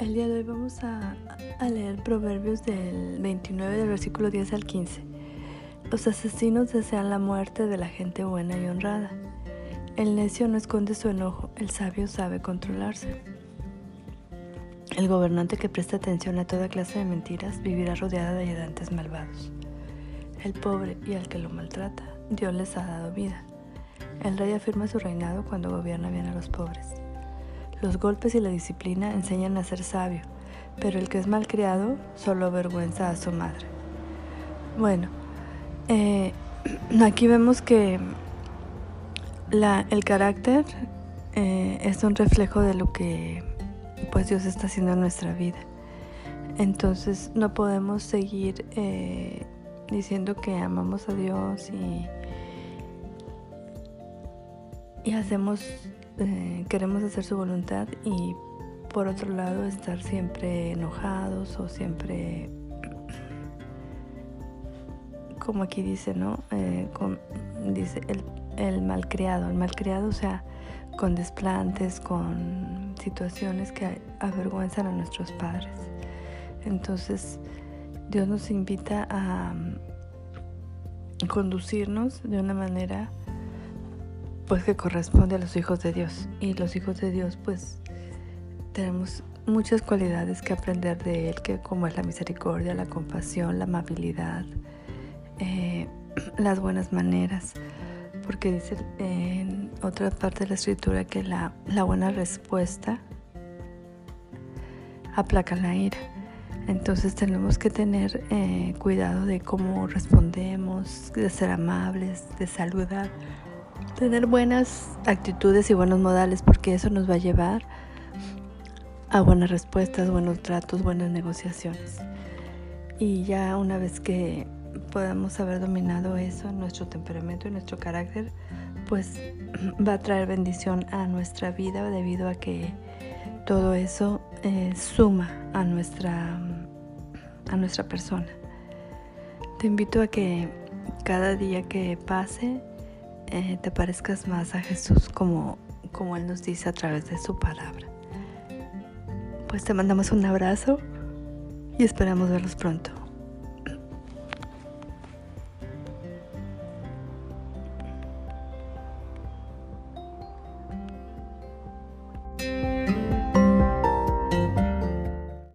El día de hoy vamos a, leer Proverbios del 29 del versículo 10 al 15. Los asesinos desean la muerte de la gente buena y honrada. El necio no esconde su enojo, el sabio sabe controlarse. El gobernante que presta atención a toda clase de mentiras vivirá rodeado de ayudantes malvados. El pobre y al que lo maltrata, Dios les ha dado vida. El rey afirma su reinado cuando gobierna bien a los pobres. Los golpes y la disciplina enseñan a ser sabio, pero el que es malcriado solo avergüenza a su madre. Bueno, eh, aquí vemos que el carácter eh, es un reflejo de lo que pues Dios está haciendo en nuestra vida. Entonces no podemos seguir eh, diciendo que amamos a Dios y, y hacemos eh, queremos hacer su voluntad y por otro lado estar siempre enojados o siempre como aquí dice no eh, dice el, el malcriado. El malcriado o sea con desplantes con situaciones que avergüenzan a nuestros padres. Entonces Dios nos invita a conducirnos de una manera pues que corresponde a los hijos de Dios. Y los hijos de Dios pues tenemos muchas cualidades que aprender de Él, que como es la misericordia, la compasión, la amabilidad, eh, las buenas maneras, porque dice en otra parte de la escritura que la, buena respuesta aplaca la ira. Entonces tenemos que tener eh, cuidado de cómo respondemos, de ser amables, de saludar tener buenas actitudes y buenos modales porque eso nos va a llevar a buenas respuestas, buenos tratos, buenas negociaciones. Y ya una vez que podamos haber dominado eso, nuestro temperamento y nuestro carácter, pues va a traer bendición a nuestra vida debido a que todo eso eh, suma a nuestra, a nuestra persona. Te invito a que cada día que pase eh, te parezcas más a Jesús como, como Él nos dice a través de su palabra. Pues te mandamos un abrazo y esperamos verlos pronto.